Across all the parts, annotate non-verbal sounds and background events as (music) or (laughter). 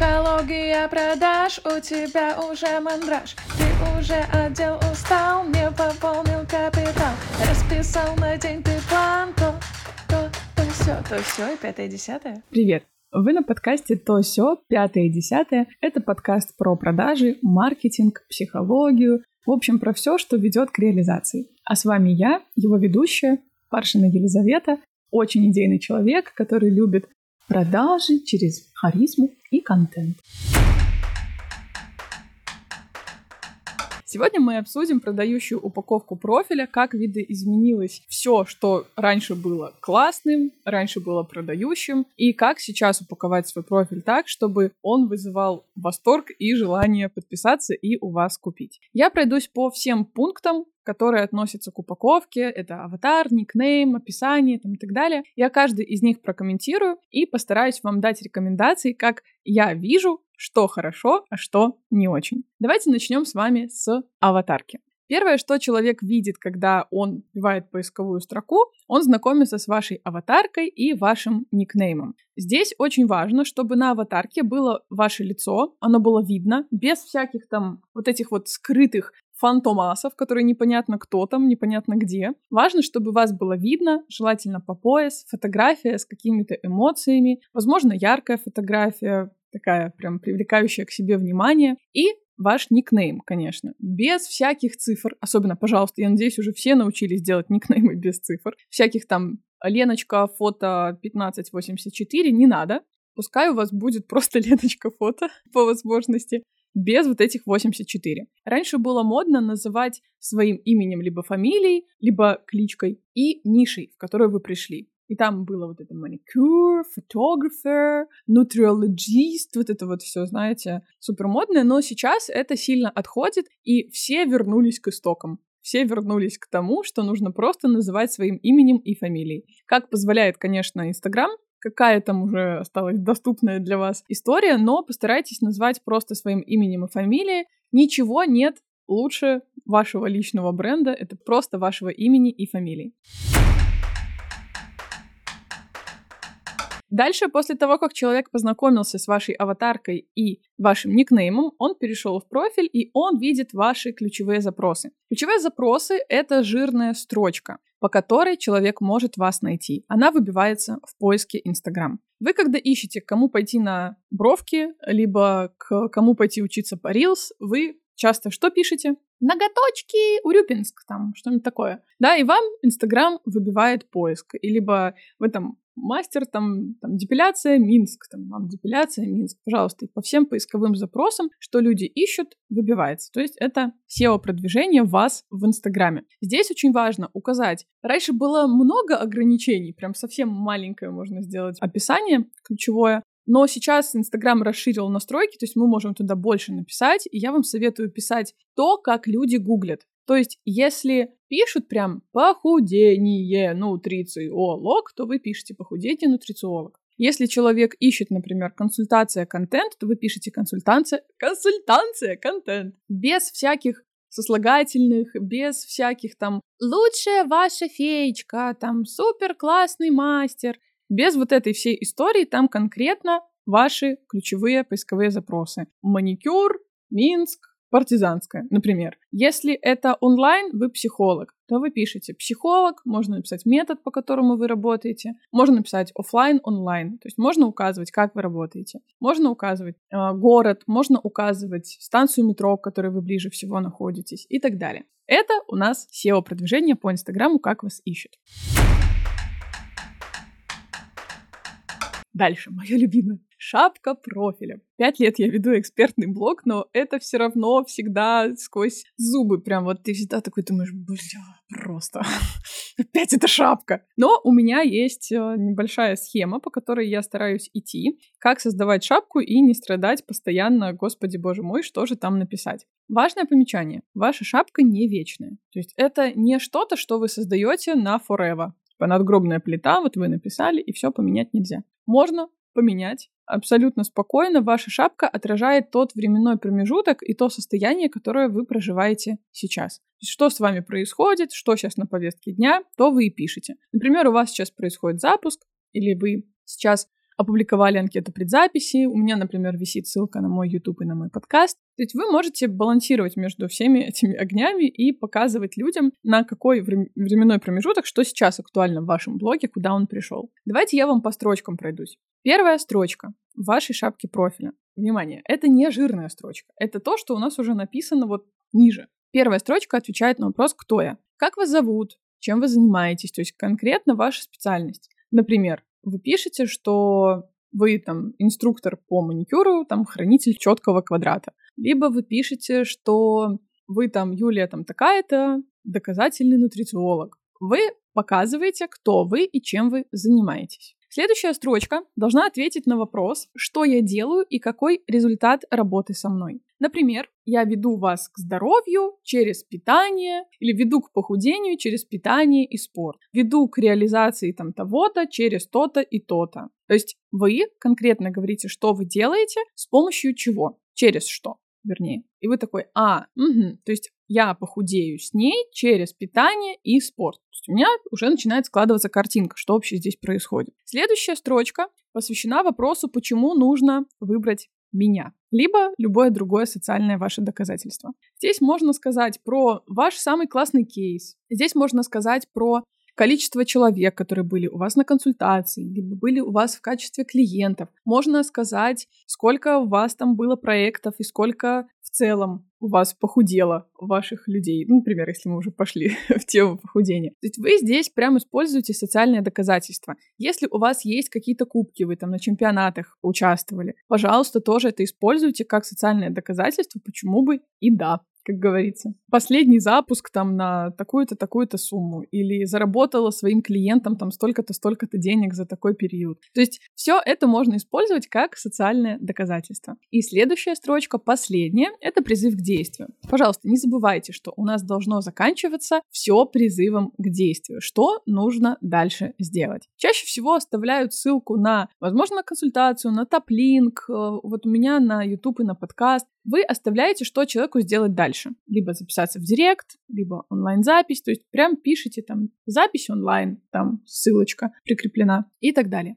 Психология продаж, у тебя уже мандраж Ты уже отдел устал, не пополнил капитал Расписал на день ты план, то, то, то все, то все и пятое, десятое Привет! Вы на подкасте «То все пятое и десятое». Это подкаст про продажи, маркетинг, психологию, в общем, про все, что ведет к реализации. А с вами я, его ведущая, Паршина Елизавета, очень идейный человек, который любит продажи через харизму и контент. Сегодня мы обсудим продающую упаковку профиля, как видоизменилось все, что раньше было классным, раньше было продающим, и как сейчас упаковать свой профиль так, чтобы он вызывал восторг и желание подписаться и у вас купить. Я пройдусь по всем пунктам, которые относятся к упаковке. Это аватар, никнейм, описание там, и так далее. Я каждый из них прокомментирую и постараюсь вам дать рекомендации, как я вижу, что хорошо, а что не очень. Давайте начнем с вами с аватарки. Первое, что человек видит, когда он вбивает поисковую строку, он знакомится с вашей аватаркой и вашим никнеймом. Здесь очень важно, чтобы на аватарке было ваше лицо, оно было видно, без всяких там вот этих вот скрытых фантомасов, которые непонятно кто там, непонятно где. Важно, чтобы вас было видно, желательно по пояс, фотография с какими-то эмоциями, возможно, яркая фотография, такая прям привлекающая к себе внимание, и ваш никнейм, конечно, без всяких цифр, особенно, пожалуйста, я надеюсь, уже все научились делать никнеймы без цифр, всяких там Леночка, фото 1584, не надо, пускай у вас будет просто Леночка фото (laughs) по возможности без вот этих 84. Раньше было модно называть своим именем либо фамилией, либо кличкой и нишей, в которую вы пришли. И там было вот это маникюр, фотографер, нутриологист, вот это вот все, знаете, супер модное, но сейчас это сильно отходит, и все вернулись к истокам. Все вернулись к тому, что нужно просто называть своим именем и фамилией. Как позволяет, конечно, Инстаграм, какая там уже осталась доступная для вас история, но постарайтесь назвать просто своим именем и фамилией. Ничего нет лучше вашего личного бренда, это просто вашего имени и фамилии. Дальше, после того, как человек познакомился с вашей аватаркой и вашим никнеймом, он перешел в профиль, и он видит ваши ключевые запросы. Ключевые запросы — это жирная строчка по которой человек может вас найти. Она выбивается в поиске Инстаграм. Вы, когда ищете, к кому пойти на бровки, либо к кому пойти учиться по Reels, вы часто что пишете? Ноготочки, Урюпинск, там, что-нибудь такое. Да, и вам Инстаграм выбивает поиск. И либо вы там мастер, там, там депиляция Минск, там, вам депиляция Минск, пожалуйста, и по всем поисковым запросам, что люди ищут, выбивается. То есть это SEO-продвижение вас в Инстаграме. Здесь очень важно указать. Раньше было много ограничений, прям совсем маленькое можно сделать описание ключевое, но сейчас Инстаграм расширил настройки, то есть мы можем туда больше написать, и я вам советую писать то, как люди гуглят. То есть, если пишут прям похудение нутрициолог, то вы пишете похудение нутрициолог. Если человек ищет, например, консультация контент, то вы пишете консультация, консультация контент. Без всяких сослагательных, без всяких там лучшая ваша феечка, там супер классный мастер. Без вот этой всей истории там конкретно ваши ключевые поисковые запросы. Маникюр, Минск, партизанская, например. Если это онлайн, вы психолог, то вы пишете психолог, можно написать метод, по которому вы работаете, можно написать офлайн, онлайн, то есть можно указывать, как вы работаете, можно указывать э, город, можно указывать станцию метро, к которой вы ближе всего находитесь и так далее. Это у нас SEO-продвижение по Инстаграму, как вас ищут. Дальше, (laughs) мое любимое. Шапка профиля. Пять лет я веду экспертный блог, но это все равно всегда сквозь зубы. Прям вот ты всегда такой думаешь, бля, просто (laughs) опять эта шапка. Но у меня есть э, небольшая схема, по которой я стараюсь идти, как создавать шапку и не страдать постоянно, господи боже мой, что же там написать. Важное помечание. Ваша шапка не вечная. То есть это не что-то, что вы создаете на forever. Типа надгробная плита, вот вы написали, и все поменять нельзя. Можно поменять. Абсолютно спокойно ваша шапка отражает тот временной промежуток и то состояние, которое вы проживаете сейчас. Что с вами происходит, что сейчас на повестке дня, то вы и пишете. Например, у вас сейчас происходит запуск, или вы сейчас опубликовали анкету предзаписи. У меня, например, висит ссылка на мой YouTube и на мой подкаст. То есть вы можете балансировать между всеми этими огнями и показывать людям, на какой временной промежуток, что сейчас актуально в вашем блоге, куда он пришел. Давайте я вам по строчкам пройдусь. Первая строчка в вашей шапке профиля. Внимание, это не жирная строчка. Это то, что у нас уже написано вот ниже. Первая строчка отвечает на вопрос «Кто я?». Как вас зовут? Чем вы занимаетесь? То есть конкретно ваша специальность. Например, вы пишете, что вы там инструктор по маникюру, там хранитель четкого квадрата. Либо вы пишете, что вы там Юлия там такая-то, доказательный нутрициолог. Вы показываете, кто вы и чем вы занимаетесь. Следующая строчка должна ответить на вопрос, что я делаю и какой результат работы со мной. Например, я веду вас к здоровью через питание или веду к похудению через питание и спорт. Веду к реализации там того-то через то-то и то-то. То есть вы конкретно говорите, что вы делаете, с помощью чего, через что вернее. И вы такой, а, угу, то есть я похудею с ней через питание и спорт. Есть у меня уже начинает складываться картинка, что вообще здесь происходит. Следующая строчка посвящена вопросу, почему нужно выбрать меня, либо любое другое социальное ваше доказательство. Здесь можно сказать про ваш самый классный кейс. Здесь можно сказать про количество человек, которые были у вас на консультации, либо были у вас в качестве клиентов. Можно сказать, сколько у вас там было проектов и сколько в целом у вас похудело ваших людей. Ну, например, если мы уже пошли (laughs) в тему похудения. То есть вы здесь прям используете социальное доказательство. Если у вас есть какие-то кубки, вы там на чемпионатах участвовали, пожалуйста, тоже это используйте как социальное доказательство, почему бы и да как говорится. Последний запуск там на такую-то, такую-то сумму. Или заработала своим клиентам там столько-то, столько-то денег за такой период. То есть все это можно использовать как социальное доказательство. И следующая строчка, последняя, это призыв к действию. Пожалуйста, не забывайте, что у нас должно заканчиваться все призывом к действию. Что нужно дальше сделать? Чаще всего оставляют ссылку на, возможно, на консультацию, на топ-линк, э, вот у меня на YouTube и на подкаст. Вы оставляете, что человеку сделать дальше. Либо записаться в директ, либо онлайн-запись, то есть прям пишите там запись онлайн, там ссылочка прикреплена и так далее.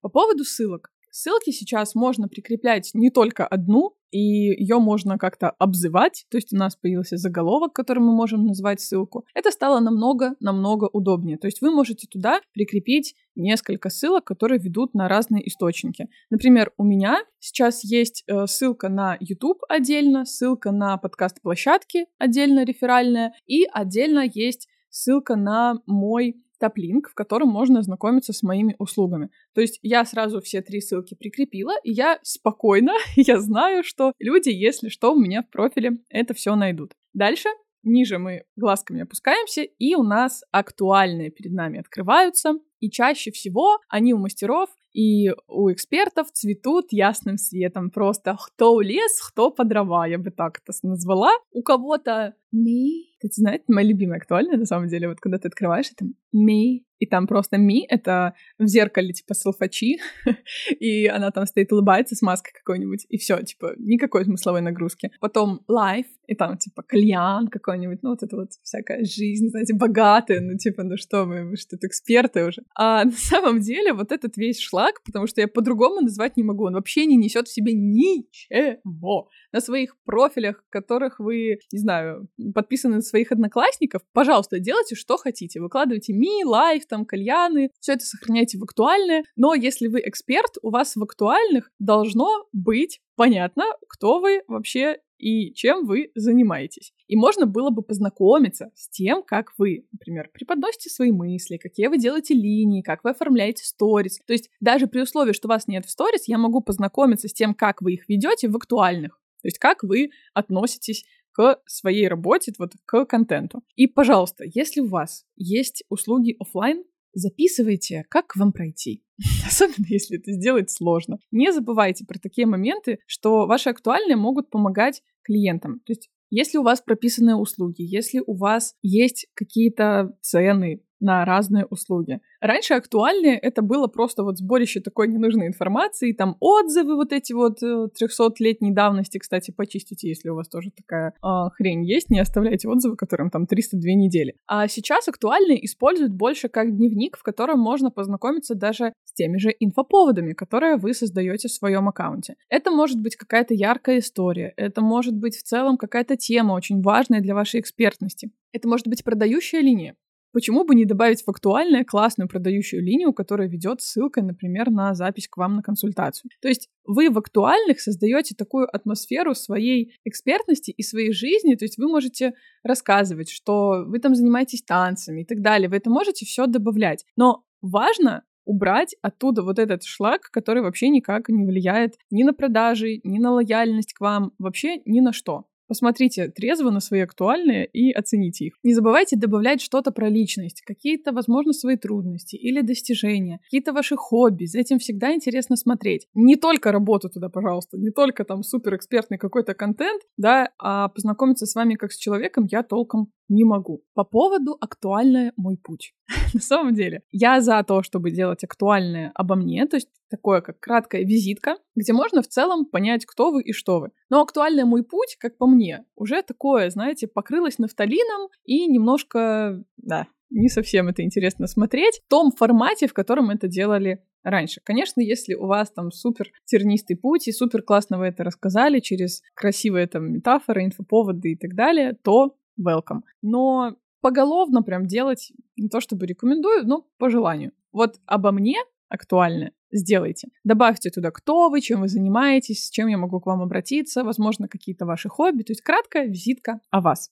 По поводу ссылок. Ссылки сейчас можно прикреплять не только одну, и ее можно как-то обзывать, то есть у нас появился заголовок, которым мы можем назвать ссылку. Это стало намного-намного удобнее. То есть вы можете туда прикрепить несколько ссылок, которые ведут на разные источники. Например, у меня сейчас есть э, ссылка на YouTube отдельно, ссылка на подкаст-площадки отдельно реферальная, и отдельно есть ссылка на мой топ-линк, в котором можно ознакомиться с моими услугами. То есть я сразу все три ссылки прикрепила, и я спокойно, (laughs) я знаю, что люди, если что, у меня в профиле это все найдут. Дальше ниже мы глазками опускаемся, и у нас актуальные перед нами открываются, и чаще всего они у мастеров и у экспертов цветут ясным светом. Просто кто лес, кто по дрова, я бы так это назвала. У кого-то ми. Кстати, знаете, моя любимая актуальная на самом деле, вот когда ты открываешь это ми, и там просто ми — это в зеркале, типа, салфачи, (laughs) и она там стоит, улыбается с маской какой-нибудь, и все, типа, никакой смысловой нагрузки. Потом life, и там, типа, кальян какой-нибудь, ну, вот это вот всякая жизнь, знаете, богатая, ну, типа, ну что вы, вы что-то эксперты уже. А (laughs) на самом деле вот этот весь шлак, потому что я по-другому назвать не могу, он вообще не несет в себе ничего. На своих профилях, которых вы, не знаю, подписаны на своих одноклассников, пожалуйста, делайте, что хотите. Выкладывайте ми, лайф, там, кальяны, все это сохраняйте в актуальное. Но если вы эксперт, у вас в актуальных должно быть понятно, кто вы вообще и чем вы занимаетесь. И можно было бы познакомиться с тем, как вы, например, преподносите свои мысли, какие вы делаете линии, как вы оформляете сторис. То есть даже при условии, что вас нет в сторис, я могу познакомиться с тем, как вы их ведете в актуальных. То есть как вы относитесь к своей работе, вот к контенту. И, пожалуйста, если у вас есть услуги офлайн, записывайте, как к вам пройти. (laughs) Особенно, если это сделать сложно. Не забывайте про такие моменты, что ваши актуальные могут помогать клиентам. То есть если у вас прописаны услуги, если у вас есть какие-то цены, на разные услуги. Раньше актуальные это было просто вот сборище такой ненужной информации, там отзывы вот эти вот 300-летней э, давности, кстати, почистите, если у вас тоже такая э, хрень есть, не оставляйте отзывы, которым там 302 недели. А сейчас актуальные используют больше как дневник, в котором можно познакомиться даже с теми же инфоповодами, которые вы создаете в своем аккаунте. Это может быть какая-то яркая история, это может быть в целом какая-то тема очень важная для вашей экспертности. Это может быть продающая линия. Почему бы не добавить в актуальную классную продающую линию, которая ведет ссылкой, например, на запись к вам на консультацию? То есть вы в актуальных создаете такую атмосферу своей экспертности и своей жизни, то есть вы можете рассказывать, что вы там занимаетесь танцами и так далее, вы это можете все добавлять. Но важно убрать оттуда вот этот шлак, который вообще никак не влияет ни на продажи, ни на лояльность к вам, вообще ни на что. Посмотрите трезво на свои актуальные и оцените их. Не забывайте добавлять что-то про личность, какие-то, возможно, свои трудности или достижения, какие-то ваши хобби. За этим всегда интересно смотреть. Не только работу туда, пожалуйста, не только там суперэкспертный какой-то контент, да, а познакомиться с вами как с человеком я толком не могу. По поводу актуальное мой путь. (laughs) На самом деле, я за то, чтобы делать актуальное обо мне, то есть такое как краткая визитка, где можно в целом понять, кто вы и что вы. Но актуальный мой путь, как по мне, уже такое, знаете, покрылось нафталином и немножко, да, не совсем это интересно смотреть в том формате, в котором это делали раньше. Конечно, если у вас там супер тернистый путь и супер классно вы это рассказали через красивые там метафоры, инфоповоды и так далее, то welcome. Но поголовно прям делать не то чтобы рекомендую, но по желанию. Вот обо мне актуальное сделайте. Добавьте туда, кто вы, чем вы занимаетесь, с чем я могу к вам обратиться, возможно, какие-то ваши хобби. То есть краткая визитка о вас.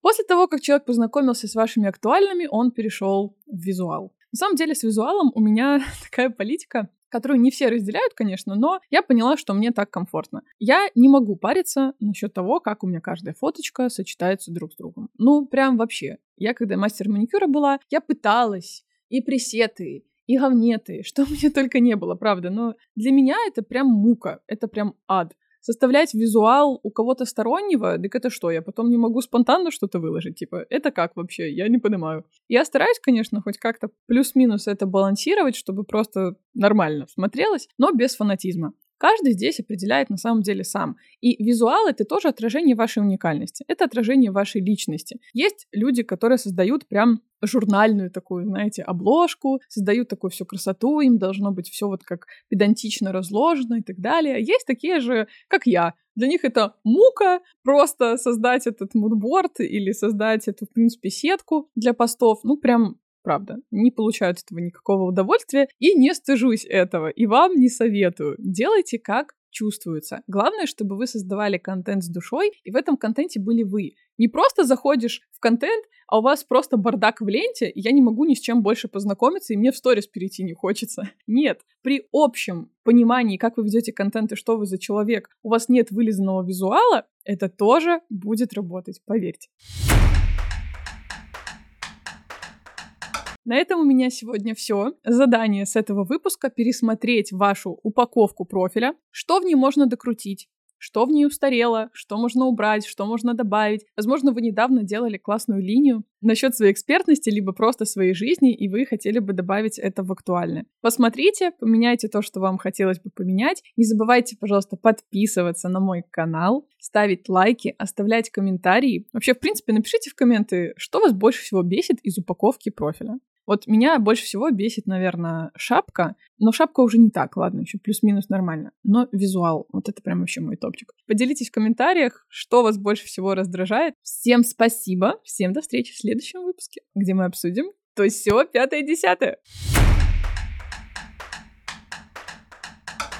После того, как человек познакомился с вашими актуальными, он перешел в визуал. На самом деле с визуалом у меня (laughs) такая политика которую не все разделяют, конечно, но я поняла, что мне так комфортно. Я не могу париться насчет того, как у меня каждая фоточка сочетается друг с другом. Ну, прям вообще. Я, когда мастер маникюра была, я пыталась и пресеты, и говнеты, (laughs) что мне только не было, правда. Но для меня это прям мука, это прям ад составлять визуал у кого-то стороннего, так это что, я потом не могу спонтанно что-то выложить? Типа, это как вообще? Я не понимаю. Я стараюсь, конечно, хоть как-то плюс-минус это балансировать, чтобы просто нормально смотрелось, но без фанатизма. Каждый здесь определяет на самом деле сам. И визуал — это тоже отражение вашей уникальности. Это отражение вашей личности. Есть люди, которые создают прям журнальную такую, знаете, обложку, создают такую всю красоту, им должно быть все вот как педантично разложено и так далее. Есть такие же, как я. Для них это мука просто создать этот мудборд или создать эту, в принципе, сетку для постов. Ну, прям правда, не получают этого никакого удовольствия и не стыжусь этого, и вам не советую. Делайте как чувствуется. Главное, чтобы вы создавали контент с душой, и в этом контенте были вы. Не просто заходишь в контент, а у вас просто бардак в ленте, и я не могу ни с чем больше познакомиться, и мне в сторис перейти не хочется. (laughs) Нет, при общем понимании, как вы ведете контент и что вы за человек, у вас нет вылизанного визуала, это тоже будет работать, поверьте. На этом у меня сегодня все. Задание с этого выпуска — пересмотреть вашу упаковку профиля, что в ней можно докрутить, что в ней устарело, что можно убрать, что можно добавить. Возможно, вы недавно делали классную линию насчет своей экспертности, либо просто своей жизни, и вы хотели бы добавить это в актуальное. Посмотрите, поменяйте то, что вам хотелось бы поменять. Не забывайте, пожалуйста, подписываться на мой канал, ставить лайки, оставлять комментарии. Вообще, в принципе, напишите в комменты, что вас больше всего бесит из упаковки профиля. Вот меня больше всего бесит, наверное, шапка, но шапка уже не так, ладно, еще плюс-минус нормально. Но визуал, вот это прям вообще мой топчик. Поделитесь в комментариях, что вас больше всего раздражает. Всем спасибо, всем до встречи в следующем выпуске, где мы обсудим то все пятое-десятое.